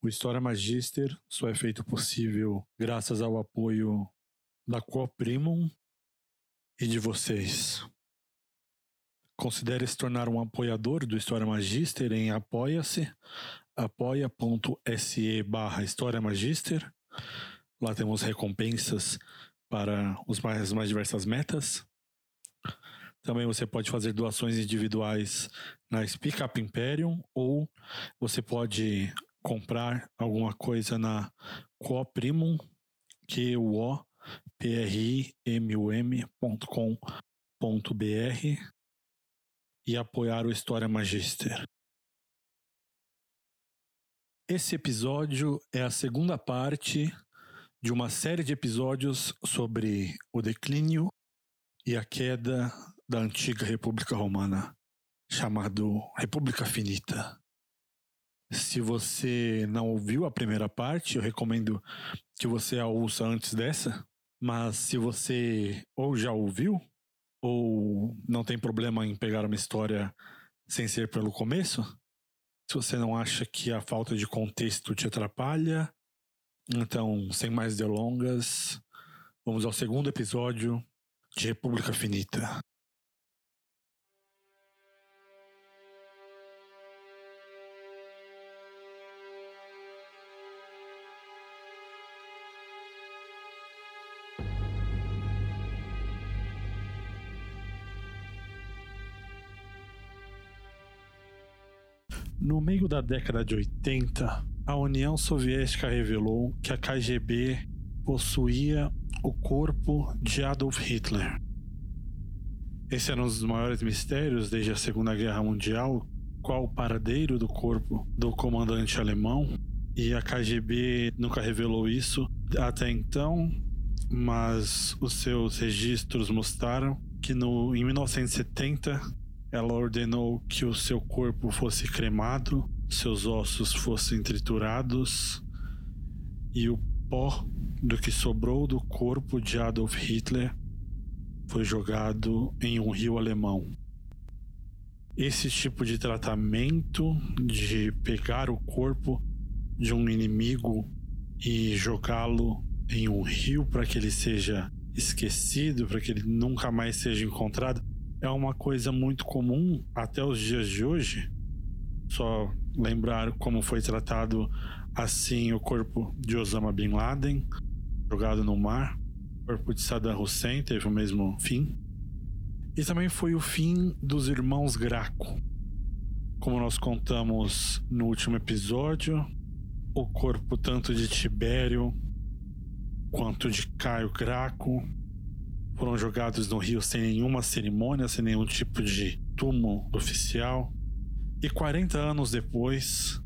O História Magister só é feito possível graças ao apoio da Cooprimum e de vocês. Considere se tornar um apoiador do História Magister em apoia-se, apoia.se barra História Magister. Lá temos recompensas para os mais, as mais diversas metas. Também você pode fazer doações individuais na Speak Up Imperium ou você pode comprar alguma coisa na Cooprimum, que o O P R M U M.com.br e apoiar o História Magister. Esse episódio é a segunda parte de uma série de episódios sobre o declínio e a queda da antiga República Romana, chamado República Finita. Se você não ouviu a primeira parte, eu recomendo que você a ouça antes dessa. Mas se você ou já ouviu, ou não tem problema em pegar uma história sem ser pelo começo, se você não acha que a falta de contexto te atrapalha, então, sem mais delongas, vamos ao segundo episódio de República Finita. No meio da década de 80, a União Soviética revelou que a KGB possuía o corpo de Adolf Hitler. Esse era um dos maiores mistérios desde a Segunda Guerra Mundial, qual o paradeiro do corpo do comandante alemão, e a KGB nunca revelou isso até então, mas os seus registros mostraram que no, em 1970 ela ordenou que o seu corpo fosse cremado, seus ossos fossem triturados e o pó do que sobrou do corpo de Adolf Hitler foi jogado em um rio alemão. Esse tipo de tratamento de pegar o corpo de um inimigo e jogá-lo em um rio para que ele seja esquecido, para que ele nunca mais seja encontrado, é uma coisa muito comum até os dias de hoje. Só lembrar como foi tratado assim o corpo de Osama Bin Laden, jogado no mar. O corpo de Saddam Hussein teve o mesmo fim. E também foi o fim dos irmãos Graco. Como nós contamos no último episódio, o corpo tanto de Tibério quanto de Caio Graco foram jogados no rio sem nenhuma cerimônia, sem nenhum tipo de túmulo oficial. E 40 anos depois,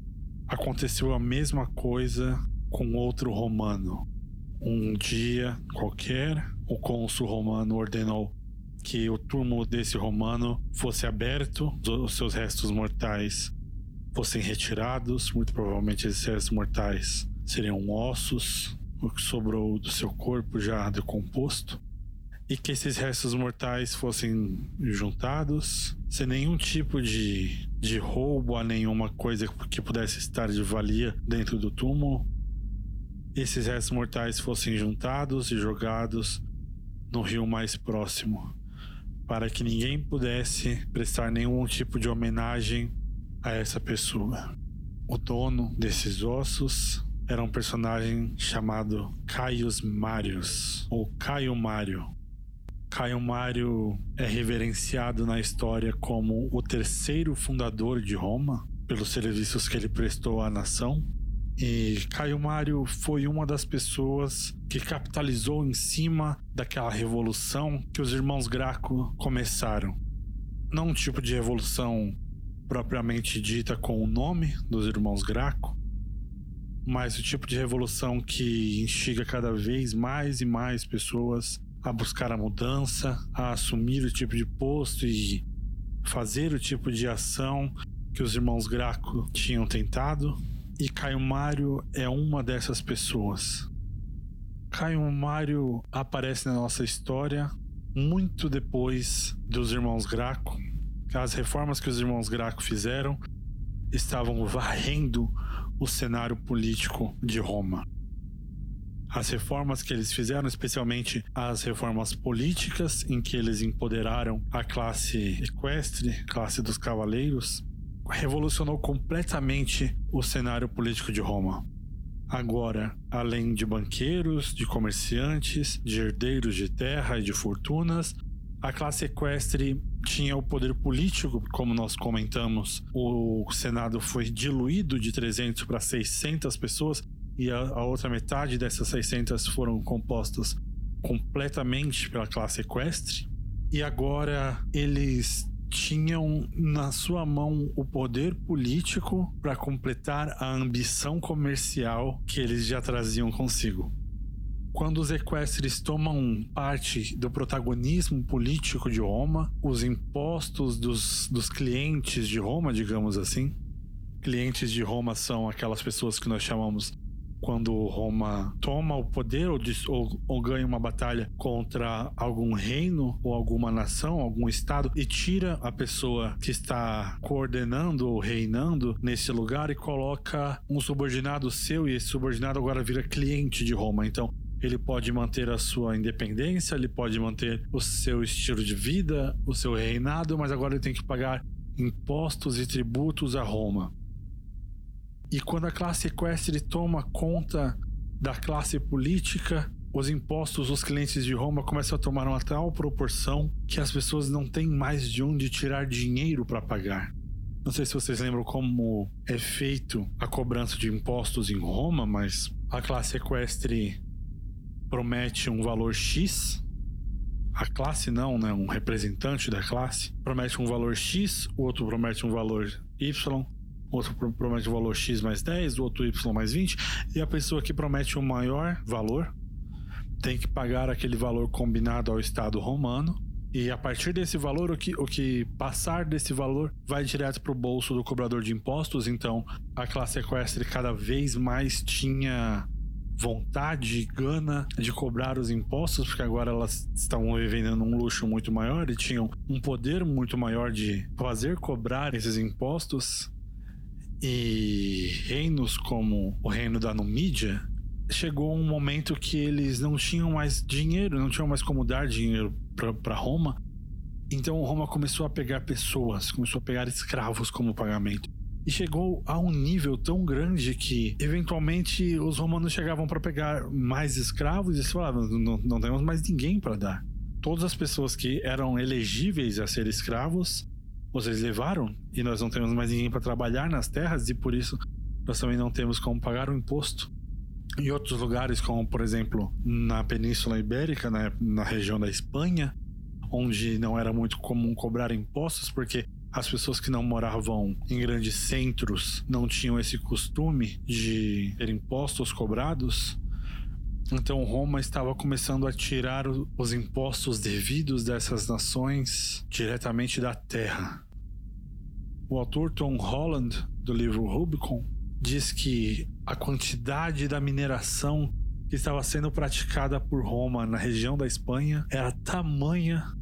aconteceu a mesma coisa com outro romano. Um dia qualquer, o cônsul romano ordenou que o túmulo desse romano fosse aberto, os seus restos mortais fossem retirados, muito provavelmente esses restos mortais seriam ossos, o que sobrou do seu corpo já decomposto e que esses restos mortais fossem juntados, sem nenhum tipo de, de roubo a nenhuma coisa que pudesse estar de valia dentro do túmulo. Esses restos mortais fossem juntados e jogados no rio mais próximo, para que ninguém pudesse prestar nenhum tipo de homenagem a essa pessoa. O dono desses ossos era um personagem chamado Caius Marius, ou Caio Mário, Caio Mário é reverenciado na história como o terceiro fundador de Roma, pelos serviços que ele prestou à nação. E Caio Mário foi uma das pessoas que capitalizou em cima daquela revolução que os irmãos Graco começaram. Não um tipo de revolução propriamente dita com o nome dos irmãos Graco, mas o tipo de revolução que instiga cada vez mais e mais pessoas a buscar a mudança, a assumir o tipo de posto e fazer o tipo de ação que os irmãos Graco tinham tentado. E Caio Mário é uma dessas pessoas. Caio Mário aparece na nossa história muito depois dos irmãos Graco. As reformas que os irmãos Graco fizeram estavam varrendo o cenário político de Roma. As reformas que eles fizeram, especialmente as reformas políticas, em que eles empoderaram a classe equestre, classe dos cavaleiros, revolucionou completamente o cenário político de Roma. Agora, além de banqueiros, de comerciantes, de herdeiros de terra e de fortunas, a classe equestre tinha o poder político, como nós comentamos. O Senado foi diluído de 300 para 600 pessoas e a, a outra metade dessas 600 foram compostas completamente pela classe equestre. E agora eles tinham na sua mão o poder político para completar a ambição comercial que eles já traziam consigo. Quando os equestres tomam parte do protagonismo político de Roma, os impostos dos, dos clientes de Roma, digamos assim, clientes de Roma são aquelas pessoas que nós chamamos quando Roma toma o poder ou, ou, ou, ganha uma batalha contra algum reino ou alguma nação, algum estado e tira a pessoa que está coordenando ou reinando nesse lugar e coloca um subordinado seu e esse subordinado agora vira cliente de Roma. Então ele pode manter a sua independência, ele pode manter o seu estilo de vida, o seu reinado, mas agora ele tem que pagar impostos e tributos a Roma. E quando a classe equestre toma conta da classe política, os impostos dos clientes de Roma começam a tomar uma tal proporção que as pessoas não têm mais de onde tirar dinheiro para pagar. Não sei se vocês lembram como é feito a cobrança de impostos em Roma, mas a classe equestre promete um valor X. A classe não, né? Um representante da classe promete um valor X, o outro promete um valor Y, outro promete o valor X mais 10, o outro Y mais 20, e a pessoa que promete o maior valor tem que pagar aquele valor combinado ao Estado romano. E a partir desse valor, o que, o que passar desse valor vai direto para o bolso do cobrador de impostos. Então, a classe equestre cada vez mais tinha vontade gana de cobrar os impostos, porque agora elas estavam vivendo num luxo muito maior e tinham um poder muito maior de fazer cobrar esses impostos. E reinos como o reino da Numídia chegou um momento que eles não tinham mais dinheiro, não tinham mais como dar dinheiro para Roma. Então Roma começou a pegar pessoas, começou a pegar escravos como pagamento. E chegou a um nível tão grande que, eventualmente, os romanos chegavam para pegar mais escravos e falavam: não, não temos mais ninguém para dar. Todas as pessoas que eram elegíveis a ser escravos vocês levaram e nós não temos mais ninguém para trabalhar nas terras e por isso nós também não temos como pagar o imposto. Em outros lugares, como por exemplo na Península Ibérica, na, na região da Espanha, onde não era muito comum cobrar impostos, porque as pessoas que não moravam em grandes centros não tinham esse costume de ter impostos cobrados. Então Roma estava começando a tirar os impostos devidos dessas nações diretamente da terra. O autor Tom Holland, do livro Rubicon, diz que a quantidade da mineração que estava sendo praticada por Roma na região da Espanha era tamanha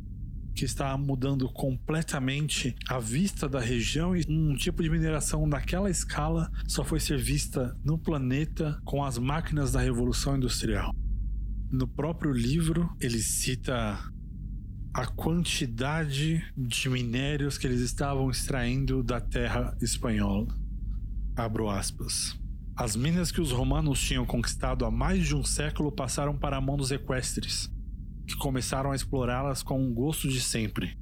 que está mudando completamente a vista da região e um tipo de mineração naquela escala só foi ser vista no planeta com as máquinas da Revolução Industrial. No próprio livro, ele cita a quantidade de minérios que eles estavam extraindo da terra espanhola. Abro aspas. As minas que os romanos tinham conquistado há mais de um século passaram para a mão dos equestres que começaram a explorá-las com um gosto de sempre.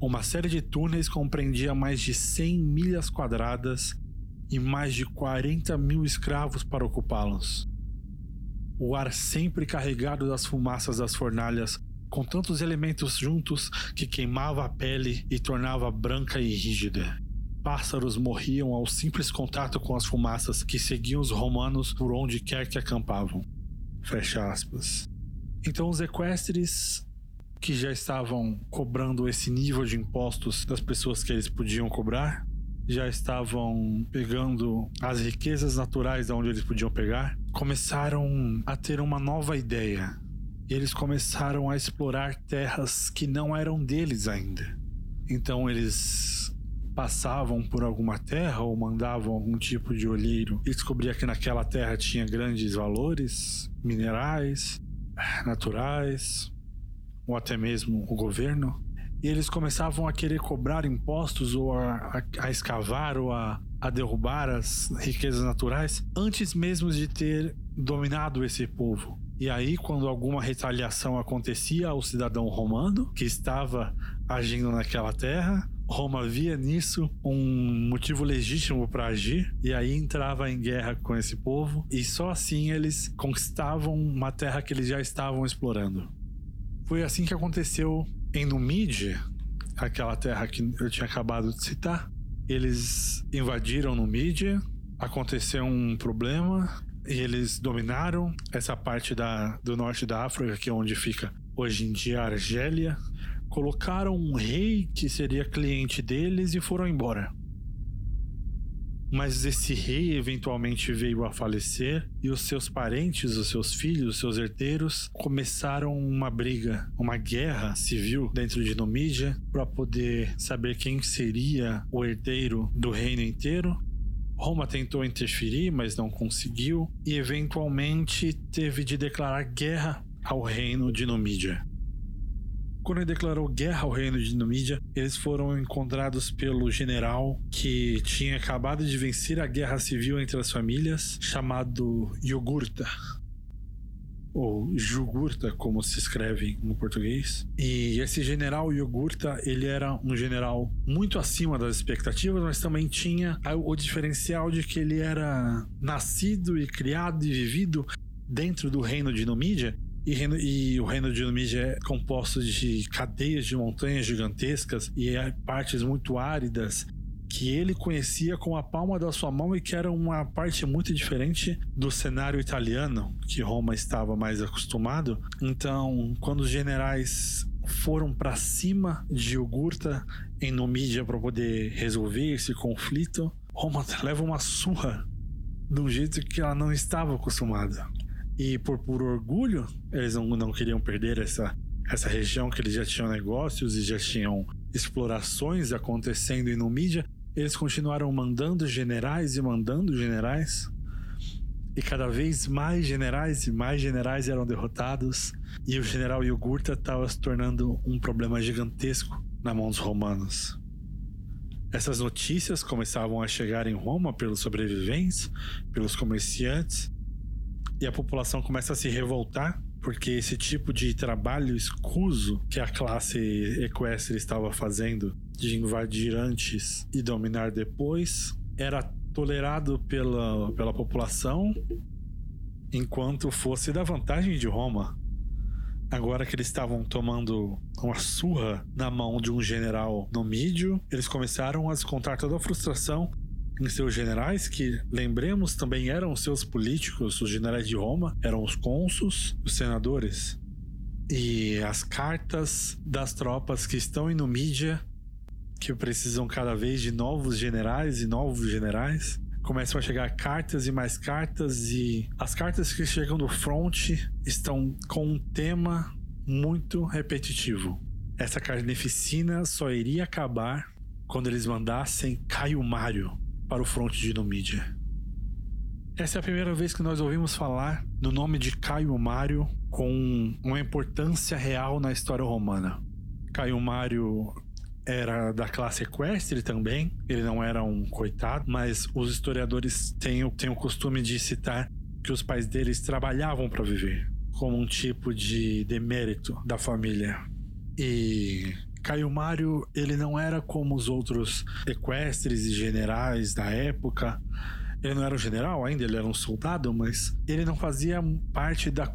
Uma série de túneis compreendia mais de 100 milhas quadradas e mais de 40 mil escravos para ocupá-los. O ar sempre carregado das fumaças das fornalhas, com tantos elementos juntos que queimava a pele e tornava branca e rígida. Pássaros morriam ao simples contato com as fumaças que seguiam os romanos por onde quer que acampavam. Fecha aspas. Então, os equestres que já estavam cobrando esse nível de impostos das pessoas que eles podiam cobrar, já estavam pegando as riquezas naturais de onde eles podiam pegar, começaram a ter uma nova ideia. Eles começaram a explorar terras que não eram deles ainda. Então eles passavam por alguma terra ou mandavam algum tipo de olheiro e descobria que naquela terra tinha grandes valores minerais, naturais, ou até mesmo o governo, e eles começavam a querer cobrar impostos ou a, a, a escavar ou a, a derrubar as riquezas naturais antes mesmo de ter dominado esse povo. E aí, quando alguma retaliação acontecia ao cidadão romano que estava agindo naquela terra, Roma via nisso um motivo legítimo para agir e aí entrava em guerra com esse povo e só assim eles conquistavam uma terra que eles já estavam explorando. Foi assim que aconteceu em Numídia, aquela terra que eu tinha acabado de citar. Eles invadiram Numídia, aconteceu um problema e eles dominaram essa parte da, do norte da África, que é onde fica hoje em dia a Argélia, colocaram um rei que seria cliente deles e foram embora. Mas esse rei eventualmente veio a falecer e os seus parentes, os seus filhos, os seus herdeiros começaram uma briga, uma guerra civil dentro de Numídia para poder saber quem seria o herdeiro do reino inteiro. Roma tentou interferir, mas não conseguiu e eventualmente teve de declarar guerra ao reino de Numídia. Quando ele declarou guerra ao reino de Numídia, eles foram encontrados pelo general que tinha acabado de vencer a guerra civil entre as famílias, chamado Yogurta. Ou Jugurta, como se escreve no português. E esse general Yogurta, ele era um general muito acima das expectativas, mas também tinha o diferencial de que ele era nascido e criado e vivido dentro do reino de Numídia e, e, o reino de Numídia é composto de cadeias de montanhas gigantescas e é partes muito áridas que ele conhecia com a palma da sua mão e que era uma parte muito diferente do cenário italiano que Roma estava mais acostumado. Então, quando os generais foram para cima de Jugurta em Numídia para poder resolver esse conflito, Roma leva uma surra de um jeito que ela não estava acostumada. E por puro orgulho, eles não, não queriam perder essa, essa região que eles já tinham negócios e já tinham explorações acontecendo em mídia. Eles continuaram mandando generais e mandando generais. E cada vez mais generais e mais generais eram derrotados. E o general Yogurta estava se tornando um problema gigantesco na mão dos romanos. Essas notícias começavam a chegar em Roma pelos sobreviventes, pelos comerciantes, e a população começa a se revoltar porque esse tipo de trabalho escuso que a classe equestre estava fazendo de invadir antes e dominar depois era tolerado pela, pela população enquanto fosse da vantagem de Roma. Agora que eles estavam tomando uma surra na mão de um general no mídio, eles começaram a descontar toda a frustração em seus generais, que lembremos também eram seus políticos, os generais de Roma, eram os cônsuls, os senadores. E as cartas das tropas que estão em Numídia, que precisam cada vez de novos generais e novos generais, começam a chegar cartas e mais cartas, e as cartas que chegam do front estão com um tema muito repetitivo. Essa carneficina só iria acabar quando eles mandassem Caio Mário para o fronte de Numídia. Essa é a primeira vez que nós ouvimos falar no nome de Caio Mário com uma importância real na história romana. Caio Mário era da classe equestre também, ele não era um coitado, mas os historiadores têm, têm o costume de citar que os pais deles trabalhavam para viver, como um tipo de demérito da família. E Caio Mário, ele não era como os outros equestres e generais da época. Ele não era um general ainda, ele era um soldado, mas ele não fazia parte da,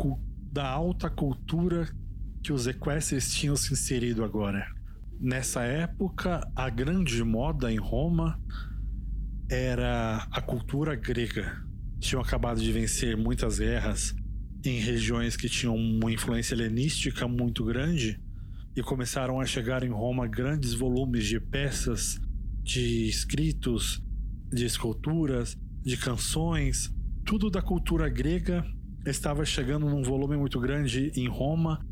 da alta cultura que os equestres tinham se inserido agora. Nessa época, a grande moda em Roma era a cultura grega. Tinham acabado de vencer muitas guerras em regiões que tinham uma influência helenística muito grande e começaram a chegar em Roma grandes volumes de peças, de escritos, de esculturas, de canções, tudo da cultura grega estava chegando num volume muito grande em Roma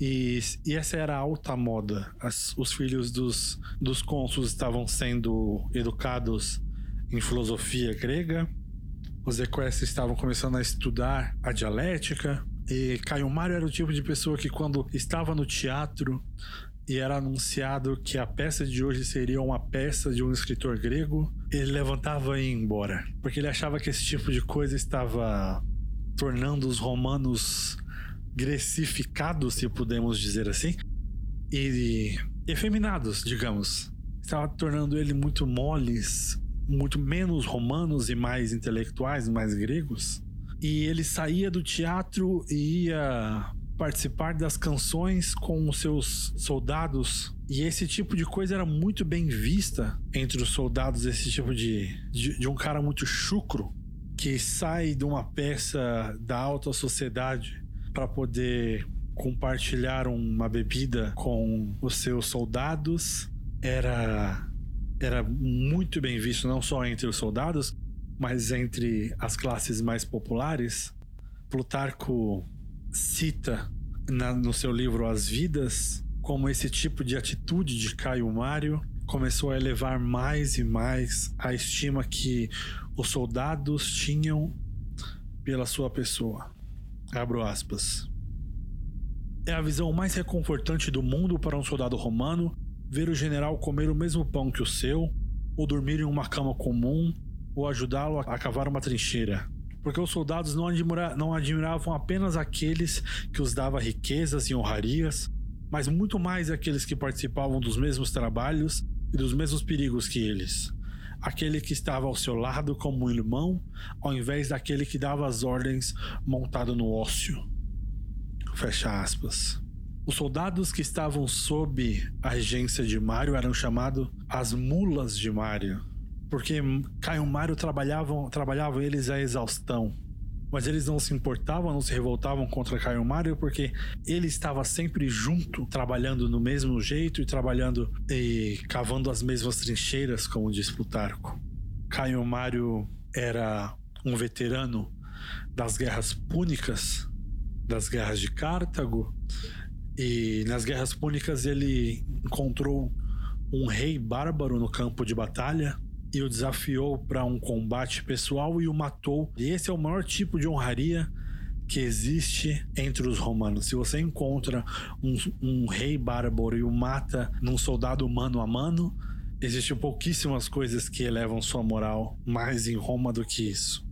E, e essa era a alta moda. As, os filhos dos, dos cônsules estavam sendo educados em filosofia grega. Os equestres estavam começando a estudar a dialética. E Caio Mário era o tipo de pessoa que, quando estava no teatro e era anunciado que a peça de hoje seria uma peça de um escritor grego, ele levantava e ia embora. Porque ele achava que esse tipo de coisa estava tornando os romanos grecificados, se podemos dizer assim, e efeminados, digamos. Estava tornando ele muito moles, muito menos romanos e mais intelectuais, mais gregos. E ele saía do teatro e ia participar das canções com os seus soldados. E esse tipo de coisa era muito bem vista entre os soldados, esse tipo de, de, de um cara muito chucro que sai de uma peça da alta sociedade para poder compartilhar uma bebida com os seus soldados era era muito bem visto não só entre os soldados, mas entre as classes mais populares. Plutarco cita na, no seu livro As Vidas como esse tipo de atitude de Caio Mário começou a elevar mais e mais a estima que os soldados tinham pela sua pessoa. Abro aspas. É a visão mais reconfortante do mundo para um soldado romano ver o general comer o mesmo pão que o seu, ou dormir em uma cama comum, ou ajudá-lo a cavar uma trincheira. Porque os soldados não, admira não admiravam apenas aqueles que os dava riquezas e honrarias, mas muito mais aqueles que participavam dos mesmos trabalhos e dos mesmos perigos que eles. Aquele que estava ao seu lado como um irmão, ao invés daquele que dava as ordens montado no ócio. Fecha aspas. Os soldados que estavam sob a regência de Mário eram chamados as mulas de Mário, porque Caio Mário trabalhavam, trabalhavam eles à exaustão. Mas eles não se importavam, não se revoltavam contra Caio Mário, porque ele estava sempre junto, trabalhando no mesmo jeito e trabalhando e cavando as mesmas trincheiras, como diz Plutarco. Caio Mário era um veterano das guerras púnicas, das guerras de Cartago, e nas guerras púnicas ele encontrou um rei bárbaro no campo de batalha e o desafiou para um combate pessoal e o matou. E esse é o maior tipo de honraria que existe entre os romanos. Se você encontra um, um rei bárbaro e o mata num soldado mano a mano, existem pouquíssimas coisas que elevam sua moral mais em Roma do que isso.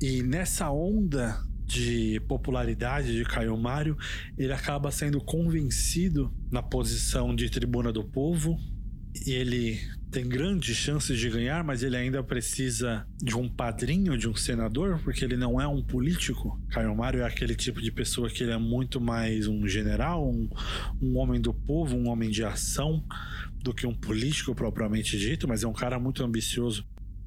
E nessa onda de popularidade de Caio Mário, ele acaba sendo convencido na posição de tribuna do povo. E ele tem grandes chances de ganhar, mas ele ainda precisa de um padrinho, de um senador, porque ele não é um político. Caio Mário é aquele tipo de pessoa que ele é muito mais um general, um, um homem do povo, um homem de ação, do que um político propriamente dito, mas é um cara muito ambicioso.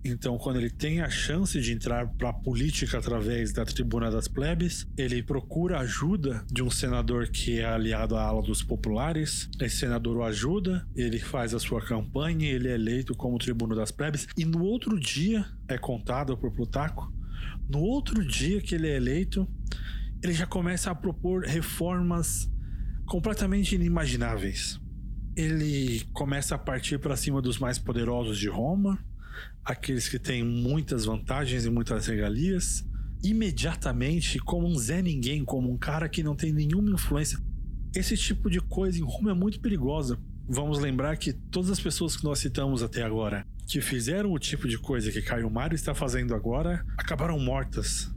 Então, quando ele tem a chance de entrar para a política através da tribuna das plebes, ele procura ajuda de um senador que é aliado à ala dos populares. Esse senador o ajuda, ele faz a sua campanha, ele é eleito como tribuno das plebes. E no outro dia, é contado por Plutarco, no outro dia que ele é eleito, ele já começa a propor reformas completamente inimagináveis. Ele começa a partir para cima dos mais poderosos de Roma, aqueles que têm muitas vantagens e muitas regalias, imediatamente como um Zé Ninguém, como um cara que não tem nenhuma influência. Esse tipo de coisa em Roma é muito perigosa. Vamos lembrar que todas as pessoas que nós citamos até agora, que fizeram o tipo de coisa que Caio Mário está fazendo agora, acabaram mortas.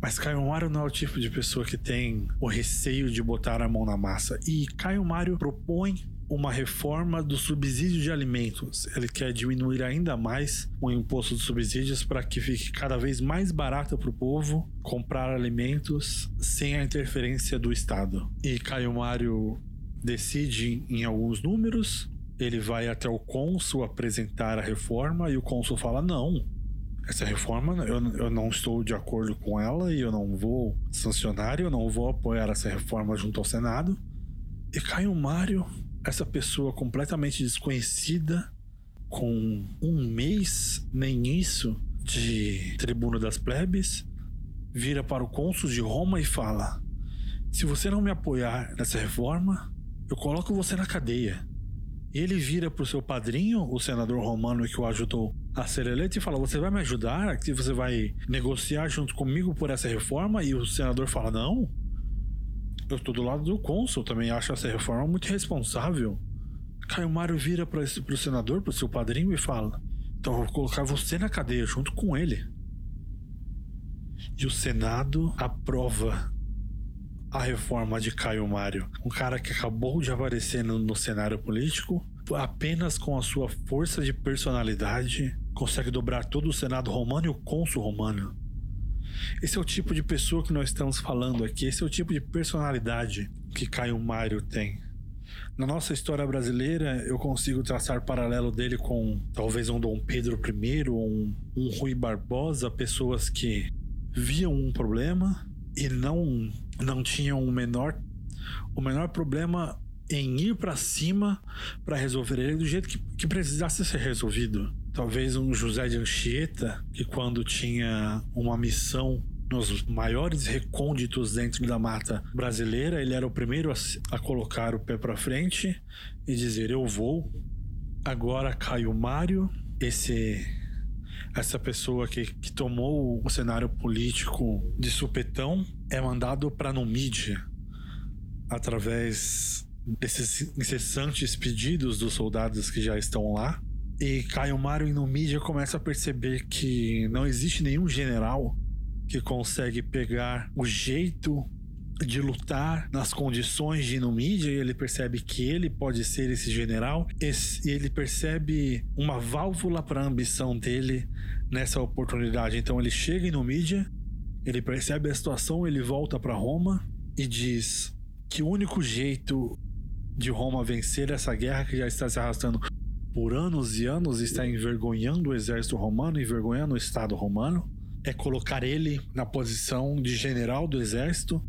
Mas Caio Mário não é o tipo de pessoa que tem o receio de botar a mão na massa. E Caio Mário propõe uma reforma do subsídio de alimentos. Ele quer diminuir ainda mais o imposto dos subsídios para que fique cada vez mais barato para o povo comprar alimentos sem a interferência do Estado. E Caio Mário decide em alguns números, ele vai até o cônsul apresentar a reforma e o cônsul fala: não. Essa reforma eu, eu não estou de acordo com ela e eu não vou sancionar, eu não vou apoiar essa reforma junto ao Senado. E Caio Mário essa pessoa completamente desconhecida, com um mês, nem isso, de tribuno das plebes, vira para o cônsul de Roma e fala: Se você não me apoiar nessa reforma, eu coloco você na cadeia. E ele vira pro seu padrinho, o senador romano que o ajudou a ser eleito, e fala: Você vai me ajudar? Você vai negociar junto comigo por essa reforma? E o senador fala: Não. Eu estou do lado do cônsul, também acho essa reforma muito responsável. Caio Mário vira para o senador, para o seu padrinho, e fala: Então eu vou colocar você na cadeia junto com ele. E o Senado aprova a reforma de Caio Mário. Um cara que acabou de aparecer no, no cenário político, apenas com a sua força de personalidade, consegue dobrar todo o Senado romano e o cônsul romano. Esse é o tipo de pessoa que nós estamos falando aqui, esse é o tipo de personalidade que Caio Mário tem. Na nossa história brasileira, eu consigo traçar paralelo dele com talvez um Dom Pedro I um, um Rui Barbosa, pessoas que viam um problema e não não tinham o menor o menor problema em ir para cima para resolver ele do jeito que, que precisasse ser resolvido. Talvez um José de Anchieta, que quando tinha uma missão nos maiores recônditos dentro da mata brasileira, ele era o primeiro a, a colocar o pé para frente e dizer: Eu vou. Agora Caio Mário, esse essa pessoa que, que tomou o cenário político de supetão, é mandado para Numídia através desses incessantes pedidos dos soldados que já estão lá. E Caio Mário em Numídia começa a perceber que não existe nenhum general que consegue pegar o jeito de lutar nas condições de Numídia e ele percebe que ele pode ser esse general e ele percebe uma válvula para a ambição dele nessa oportunidade. Então ele chega em Numídia, ele percebe a situação, ele volta para Roma e diz que o único jeito de Roma vencer essa guerra que já está se arrastando por anos e anos, está envergonhando o exército romano, envergonhando o Estado romano, é colocar ele na posição de general do exército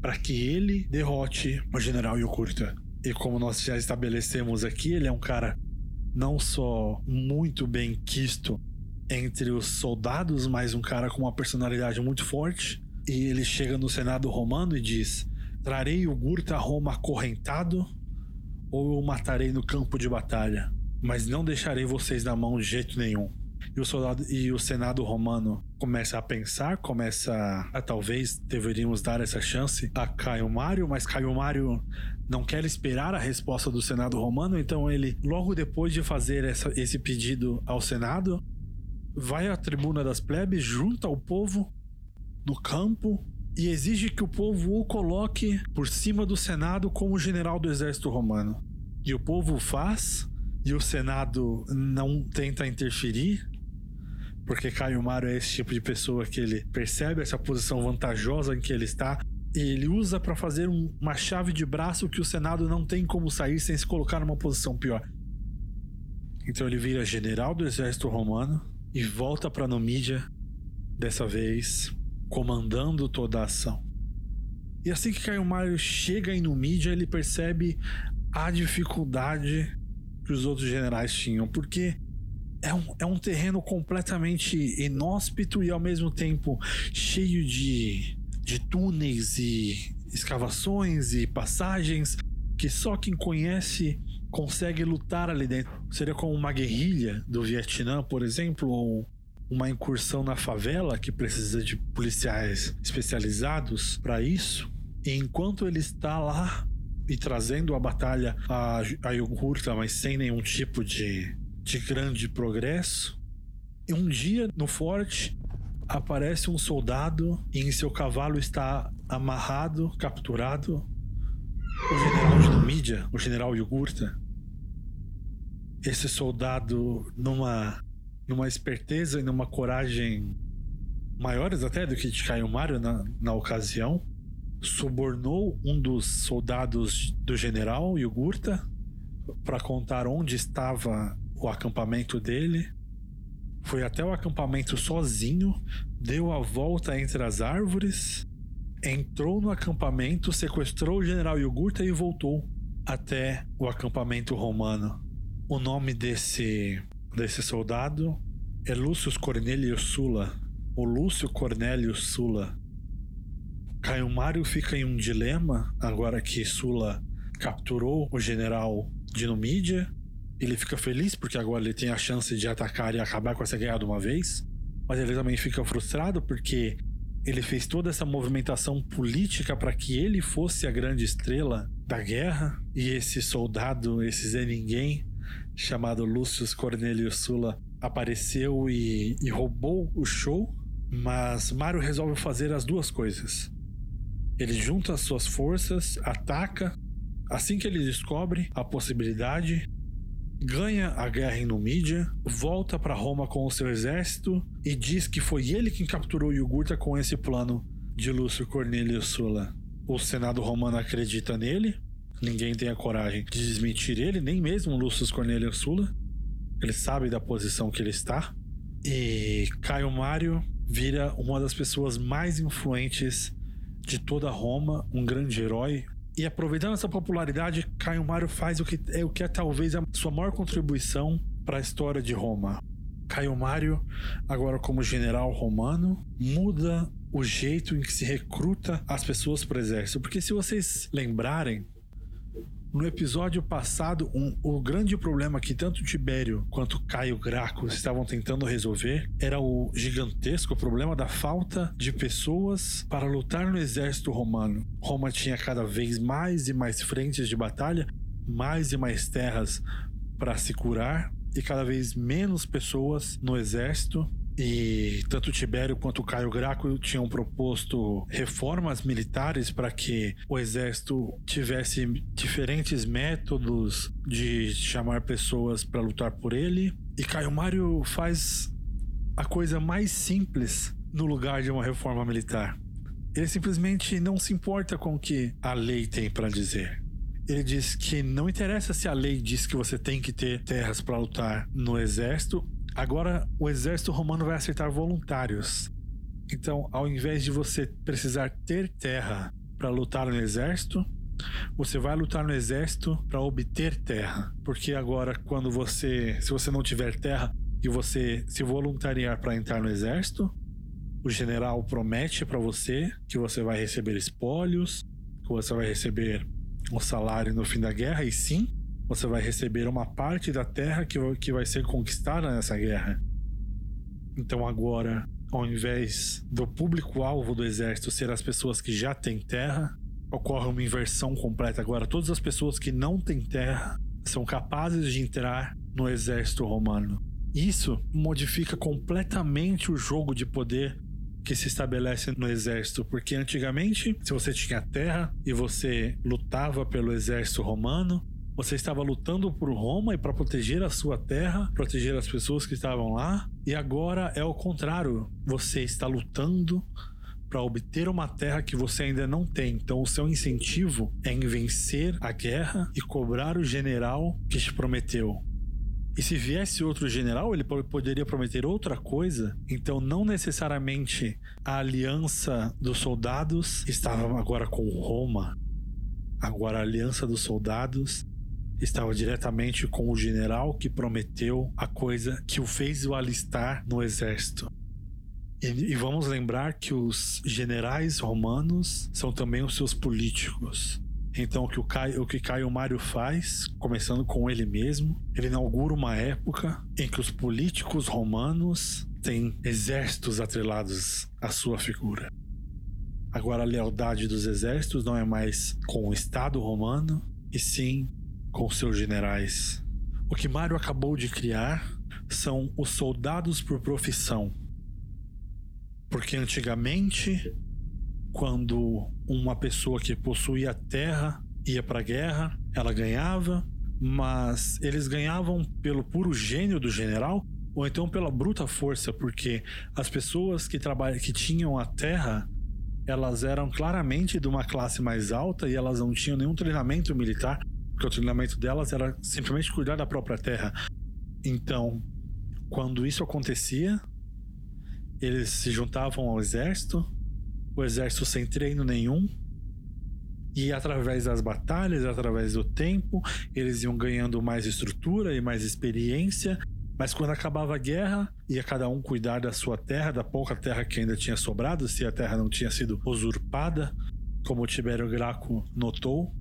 para que ele derrote o general Yogurta. E como nós já estabelecemos aqui, ele é um cara não só muito bem quisto entre os soldados, mas um cara com uma personalidade muito forte. E ele chega no Senado romano e diz: Trarei o Gurta a Roma acorrentado ou o matarei no campo de batalha, mas não deixarei vocês na mão de jeito nenhum. E o soldado e o Senado romano começa a pensar, começa a, talvez deveríamos dar essa chance a Caio Mário, mas Caio Mário não quer esperar a resposta do Senado romano, então ele logo depois de fazer essa, esse pedido ao Senado, vai à tribuna das plebes, junta o povo no campo e exige que o povo o coloque por cima do Senado como general do exército romano. E o povo faz, e o Senado não tenta interferir, porque Caio Mário é esse tipo de pessoa que ele percebe essa posição vantajosa em que ele está e ele usa para fazer um, uma chave de braço que o Senado não tem como sair sem se colocar numa posição pior. Então ele vira general do exército romano e volta para Numídia, dessa vez comandando toda a ação. E assim que Caio Mário chega em Numídia, ele percebe a dificuldade que os outros generais tinham, porque é um, é um terreno completamente inóspito e ao mesmo tempo cheio de, de túneis e escavações e passagens que só quem conhece consegue lutar ali dentro. Seria como uma guerrilha do Vietnã, por exemplo, ou uma incursão na favela que precisa de policiais especializados para isso. E enquanto ele está lá e trazendo a batalha a, a mas sem nenhum tipo de, de grande progresso, e um dia no forte aparece um soldado e em seu cavalo está amarrado, capturado, o general de Numídia, o general Yogurta. Esse soldado, numa numa esperteza e numa coragem maiores até do que de Caio Mário na, na ocasião, subornou um dos soldados do general Yugurta para contar onde estava o acampamento dele. Foi até o acampamento sozinho, deu a volta entre as árvores, entrou no acampamento, sequestrou o general Yugurta e voltou até o acampamento romano. O nome desse desse soldado é Lúcio Cornelius Sula, ou Lúcio Cornélio Sula. Caio Mário fica em um dilema agora que Sula capturou o general de Numídia. Ele fica feliz porque agora ele tem a chance de atacar e acabar com essa guerra de uma vez. Mas ele também fica frustrado porque ele fez toda essa movimentação política para que ele fosse a grande estrela da guerra e esse soldado, esse Zé Ninguém, chamado Lúcio Cornelius Sula, apareceu e, e roubou o show. Mas Mario resolve fazer as duas coisas. Ele junta as suas forças, ataca. Assim que ele descobre a possibilidade, ganha a guerra em Numídia, volta para Roma com o seu exército e diz que foi ele quem capturou Yugurta com esse plano de Lúcio Cornélio Sula. O Senado romano acredita nele, ninguém tem a coragem de desmentir ele, nem mesmo Lúcio Cornélio Sula. Ele sabe da posição que ele está. E Caio Mário vira uma das pessoas mais influentes de toda Roma, um grande herói, e aproveitando essa popularidade, Caio Mário faz o que é o que é talvez a sua maior contribuição para a história de Roma. Caio Mário, agora como general romano, muda o jeito em que se recruta as pessoas para o exército. Porque se vocês lembrarem, no episódio passado, um, o grande problema que tanto Tibério quanto Caio Graco estavam tentando resolver era o gigantesco problema da falta de pessoas para lutar no exército romano. Roma tinha cada vez mais e mais frentes de batalha, mais e mais terras para se curar e cada vez menos pessoas no exército e tanto Tibério quanto Caio Graco tinham proposto reformas militares para que o exército tivesse diferentes métodos de chamar pessoas para lutar por ele. E Caio Mário faz a coisa mais simples no lugar de uma reforma militar. Ele simplesmente não se importa com o que a lei tem para dizer. Ele diz que não interessa se a lei diz que você tem que ter terras para lutar no exército Agora o exército romano vai aceitar voluntários. Então, ao invés de você precisar ter terra para lutar no exército, você vai lutar no exército para obter terra. Porque agora, quando você, se você não tiver terra e você se voluntariar para entrar no exército, o general promete para você que você vai receber espólios, que você vai receber um salário no fim da guerra, e sim, você vai receber uma parte da terra que, que vai ser conquistada nessa guerra. Então agora, ao invés do público-alvo do exército ser as pessoas que já têm terra, ocorre uma inversão completa. Agora, todas as pessoas que não têm terra são capazes de entrar no exército romano. Isso modifica completamente o jogo de poder que se estabelece no exército, porque antigamente, se você tinha terra e você lutava pelo exército romano, você estava lutando por Roma e para proteger a sua terra, proteger as pessoas que estavam lá, e agora é o contrário. Você está lutando para obter uma terra que você ainda não tem. Então, o seu incentivo é em vencer a guerra e cobrar o general que te prometeu. E se viesse outro general, ele poderia prometer outra coisa. Então, não necessariamente a aliança dos soldados estava agora com Roma. Agora, a aliança dos soldados estava diretamente com o general que prometeu a coisa que o fez o alistar no exército. E, e, vamos lembrar que os generais romanos são também os seus políticos. Então, o que, o, Caio, o que Caio Mário faz, começando com ele mesmo, ele inaugura uma época em que os políticos romanos têm exércitos atrelados à sua figura. Agora, a lealdade dos exércitos não é mais com o Estado romano, e sim com seus generais. O que Mário acabou de criar são os soldados por profissão. Porque antigamente, quando uma pessoa que possuía terra ia para a guerra, ela ganhava, mas eles ganhavam pelo puro gênio do general ou então pela bruta força, porque as pessoas que trabalham que tinham a terra, elas eram claramente de uma classe mais alta e elas não tinham nenhum treinamento militar porque o treinamento delas era simplesmente cuidar da própria terra. Então, quando isso acontecia, eles se juntavam ao exército, o exército sem treino nenhum, e através das batalhas, através do tempo, eles iam ganhando mais estrutura e mais experiência, Mas quando acabava a guerra, ia cada um cuidar da sua terra, da pouca terra que ainda tinha sobrado, se a terra não tinha sido usurpada, como Tibério Graco notou.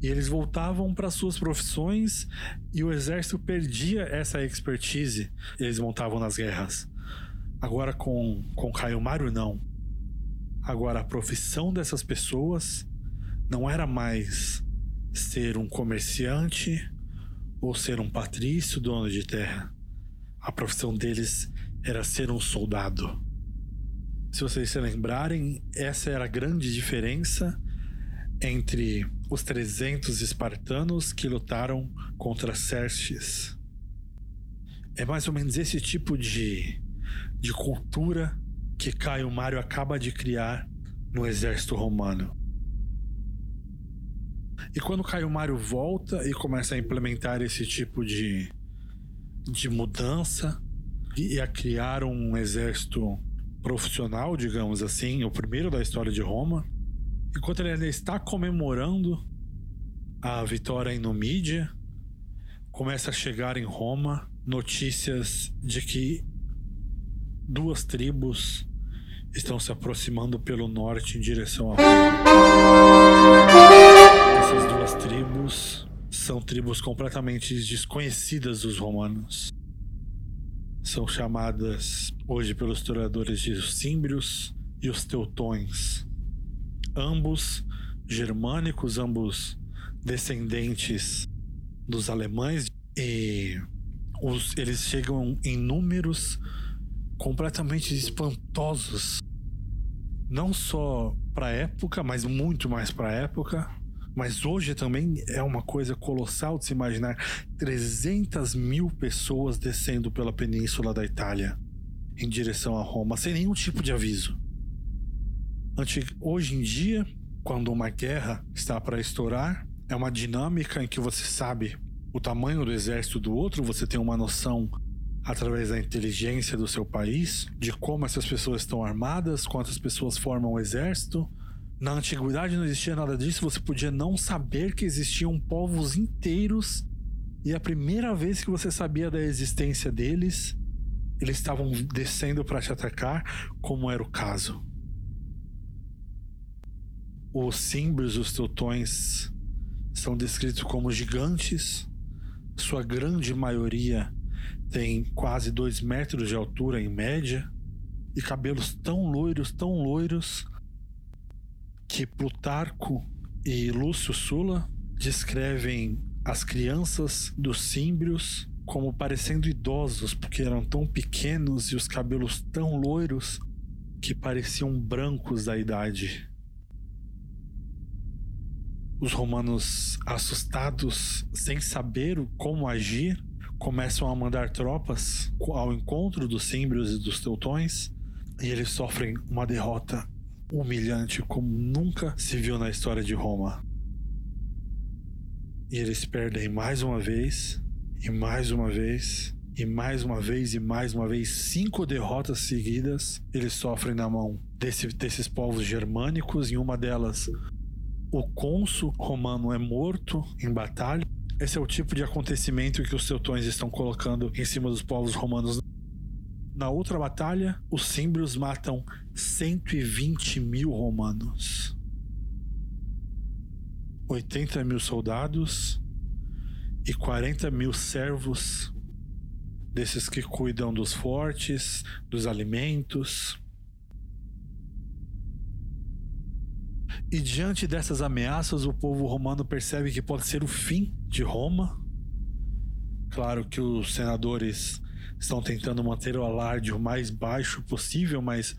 E eles voltavam para suas profissões e o exército perdia essa expertise. Eles montavam nas guerras. Agora com, com Caio Mário, não. Agora a profissão dessas pessoas não era mais ser um comerciante ou ser um patrício dono de terra. A profissão deles era ser um soldado. Se vocês se lembrarem, essa era a grande diferença entre os 300 espartanos que lutaram contra Xerxes. É mais ou menos esse tipo de, de cultura que Caio Mário acaba de criar no exército romano. E quando Caio Mário volta e começa a implementar esse tipo de, de mudança e a criar um exército profissional, digamos assim, o primeiro da história de Roma, enquanto ele está comemorando a vitória em Numídia, começa a chegar em Roma notícias de que duas tribos estão se aproximando pelo norte em direção a Roma. Essas duas tribos são tribos completamente desconhecidas dos romanos. São chamadas hoje pelos historiadores de os símbrios e os teutões. Ambos germânicos, ambos descendentes dos alemães e os, eles chegam em números completamente espantosos. Não só para época, mas muito mais para época. Mas hoje também é uma coisa colossal de se imaginar 300 mil pessoas descendo pela península da Itália em direção a Roma, sem nenhum tipo de aviso. Hoje em dia, quando uma guerra está para estourar, é uma dinâmica em que você sabe o tamanho do exército do outro, você tem uma noção através da inteligência do seu país, de como essas pessoas estão armadas, quantas pessoas formam o exército, na antiguidade não existia nada disso, você podia não saber que existiam povos inteiros e a primeira vez que você sabia da existência deles, eles estavam descendo para te atacar, como era o caso. Os símbolos, os teutões, são descritos como gigantes. Sua grande maioria tem quase dois metros de altura em média e cabelos tão loiros, tão loiros que Plutarco e Lúcio Sula descrevem as crianças dos símbrios como parecendo idosos, porque eram tão pequenos e os cabelos tão loiros que pareciam brancos da idade. Os romanos, assustados, sem saber como agir, começam a mandar tropas ao encontro dos símbrios e dos teutões, e eles sofrem uma derrota humilhante como nunca se viu na história de Roma. E eles perdem mais uma vez, e mais uma vez, e mais uma vez, e mais uma vez, cinco derrotas seguidas eles sofrem na mão desse, desses povos germânicos. Em uma delas, o cônsul romano é morto em batalha. Esse é o tipo de acontecimento que os teutões estão colocando em cima dos povos romanos na outra batalha, os símbrios matam 120 mil romanos. 80 mil soldados e 40 mil servos, desses que cuidam dos fortes, dos alimentos. E diante dessas ameaças, o povo romano percebe que pode ser o fim de Roma. Claro que os senadores estão tentando manter o alarde o mais baixo possível, mas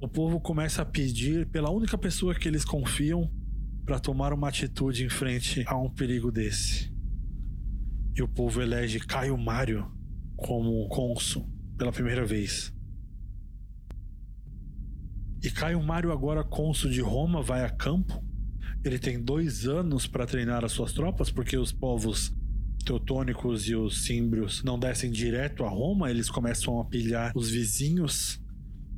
o povo começa a pedir pela única pessoa que eles confiam para tomar uma atitude em frente a um perigo desse. E o povo elege Caio Mário como cônsul pela primeira vez. E Caio Mário, agora cônsul de Roma, vai a campo. Ele tem dois anos para treinar as suas tropas, porque os povos teutônicos e os símbrios não descem direto a Roma, eles começam a pilhar os vizinhos.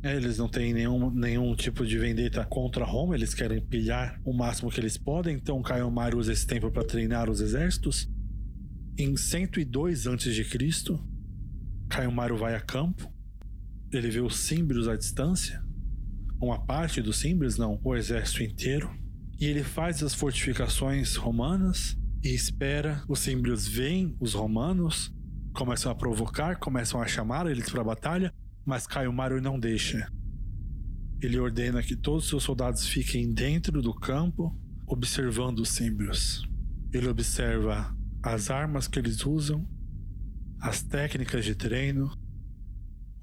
É, eles não têm nenhum, nenhum tipo de vendetta contra Roma, eles querem pilhar o máximo que eles podem. Então Caio Mário usa esse tempo para treinar os exércitos. Em 102 a.C., Caio Mário vai a campo, ele vê os símbrios à distância, uma parte dos símbrios, não, o exército inteiro, e ele faz as fortificações romanas e espera. Os símbrios veem os romanos, começam a provocar, começam a chamar eles para a batalha, mas Caio Mário não deixa. Ele ordena que todos os seus soldados fiquem dentro do campo, observando os símbrios. Ele observa as armas que eles usam, as técnicas de treino,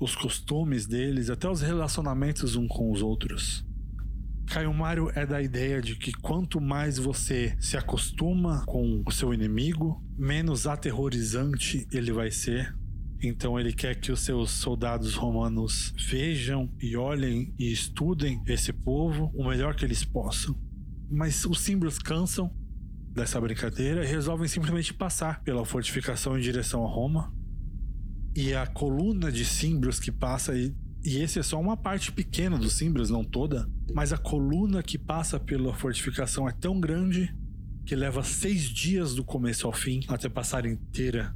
os costumes deles, até os relacionamentos uns com os outros. Caio Mário é da ideia de que quanto mais você se acostuma com o seu inimigo, menos aterrorizante ele vai ser. Então ele quer que os seus soldados romanos vejam e olhem e estudem esse povo o melhor que eles possam. Mas os símbolos cansam dessa brincadeira e resolvem simplesmente passar pela fortificação em direção a Roma. E a coluna de símbolos que passa e, e esse é só uma parte pequena dos símbolos, não toda, mas a coluna que passa pela fortificação é tão grande que leva seis dias do começo ao fim até passar inteira.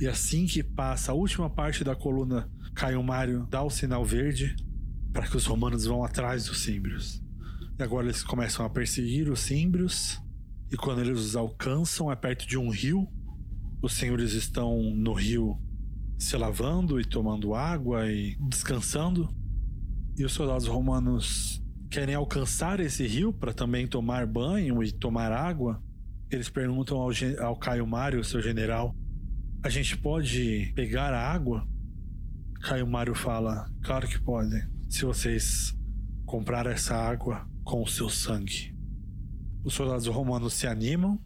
E assim que passa a última parte da coluna, Caio Mário dá o sinal verde para que os romanos vão atrás dos símbrios. E agora eles começam a perseguir os símbrios. E quando eles os alcançam, é perto de um rio. Os senhores estão no rio se lavando e tomando água e descansando. E os soldados romanos querem alcançar esse rio para também tomar banho e tomar água. Eles perguntam ao, ao Caio Mário, seu general, a gente pode pegar a água? Caio Mário fala, claro que pode. Se vocês comprar essa água, com o seu sangue. Os soldados romanos se animam,